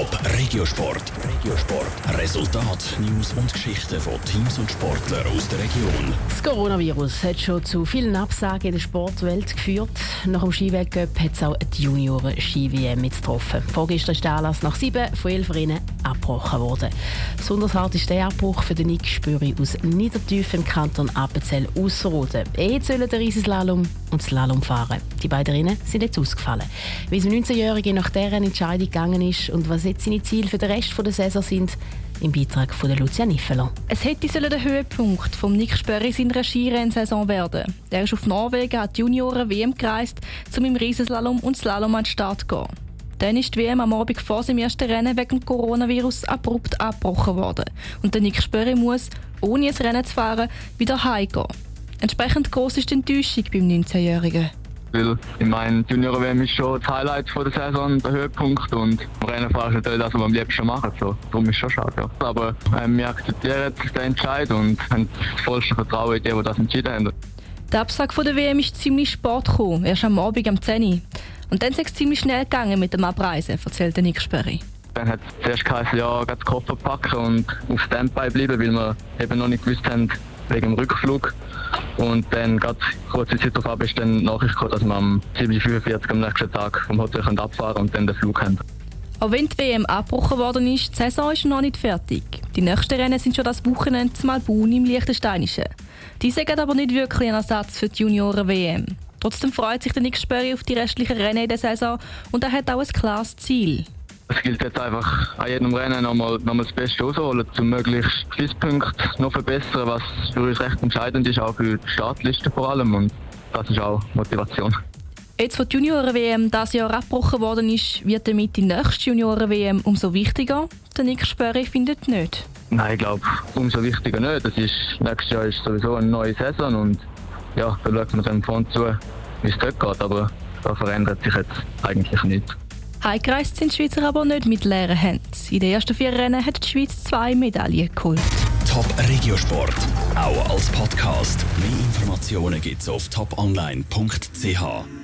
Top Regiosport. Regiosport. Resultat, News und Geschichten von Teams und Sportlern aus der Region. Das Coronavirus hat schon zu vielen Absagen in der Sportwelt geführt. Nach dem Skiweltcup hat es auch die Junioren-Ski-WM getroffen. Vorgestern ist der Anlass nach sieben von elf Rennen abgebrochen worden. Besonders hart ist der Abbruch für den Nick Spüri aus Niedertief im Kanton Appenzell Ausserrhoden. Er sollen der Riesenslalom und Slalom fahren. Die beiden Rennen sind jetzt ausgefallen. Wie es 19-Jährige nach deren Entscheidung gegangen ist und was jetzt seine Ziele für den Rest der Saison sind, im Beitrag von Lucia Niffeler. Es hätte der Höhepunkt vom Nick Spörri seiner Skirennsaison werden. Er ist auf Norwegen an die Junioren-WM gereist, um im Riesenslalom und Slalom an den Start zu gehen. Dann ist die WM am Abend vor seinem ersten Rennen wegen Coronavirus abrupt abgebrochen worden. Und der Nick Spörri muss, ohne ein Rennen zu fahren, wieder heimgehen. Entsprechend groß ist die Enttäuschung beim 19-Jährigen. Weil ich meine, Junior WM ist schon das Highlight von der Saison, der Höhepunkt. Und Rennen fahren ist natürlich das, was wir am liebsten machen. So. Darum ist es schon schade. Ja. Aber ähm, wir akzeptieren den Entscheid und haben das vollste Vertrauen in die, die das entschieden haben. Der Absag von der WM ist ziemlich spät gekommen, erst am Abend am 10 Und dann ist es ziemlich schnell gegangen mit dem Abreisen, erzählt Nick Sperry. Dann hat es zuerst geheißen, ja, den Koffer packen und auf Standby bleiben, weil wir eben noch nicht gewusst haben, wegen dem Rückflug. Und dann ganz kurze Zeit darauf ist dann Nachricht gekommen, dass wir am 7.45 am nächsten Tag vom Hotel abfahren und dann den Flug haben. Auch wenn die WM abgebrochen worden ist, die Saison ist noch nicht fertig. Die nächsten Rennen sind schon das Wochenende zum Malbun im Liechtensteinischen. Diese geht aber nicht wirklich ein Ersatz für die Junioren-WM. Trotzdem freut sich der Nick Spörri auf die restlichen Rennen in der Saison und er hat auch ein klares Ziel. Es gilt jetzt einfach an jedem Rennen nochmal, nochmal das Beste rausholen, um möglichst Quizpunkte noch verbessern, was für uns recht entscheidend ist, auch für die Startliste vor allem. Und das ist auch Motivation. Jetzt, wo die Junioren-WM dieses Jahr abgebrochen worden ist, wird damit die nächste Junioren-WM umso wichtiger. Der Nick Spörri findet nicht. Nein, ich glaube, umso wichtiger nicht. Das ist, nächstes Jahr ist sowieso eine neue Saison und ja, da schaut man dann von zu, wie es dort geht. Aber da verändert sich jetzt eigentlich nichts. Heimgereist sind die Schweizer aber nicht mit leeren Händen. In den ersten vier Rennen hat die Schweiz zwei Medaillen geholt. Top Regiosport, auch als Podcast. Mehr Informationen gibt's auf toponline.ch.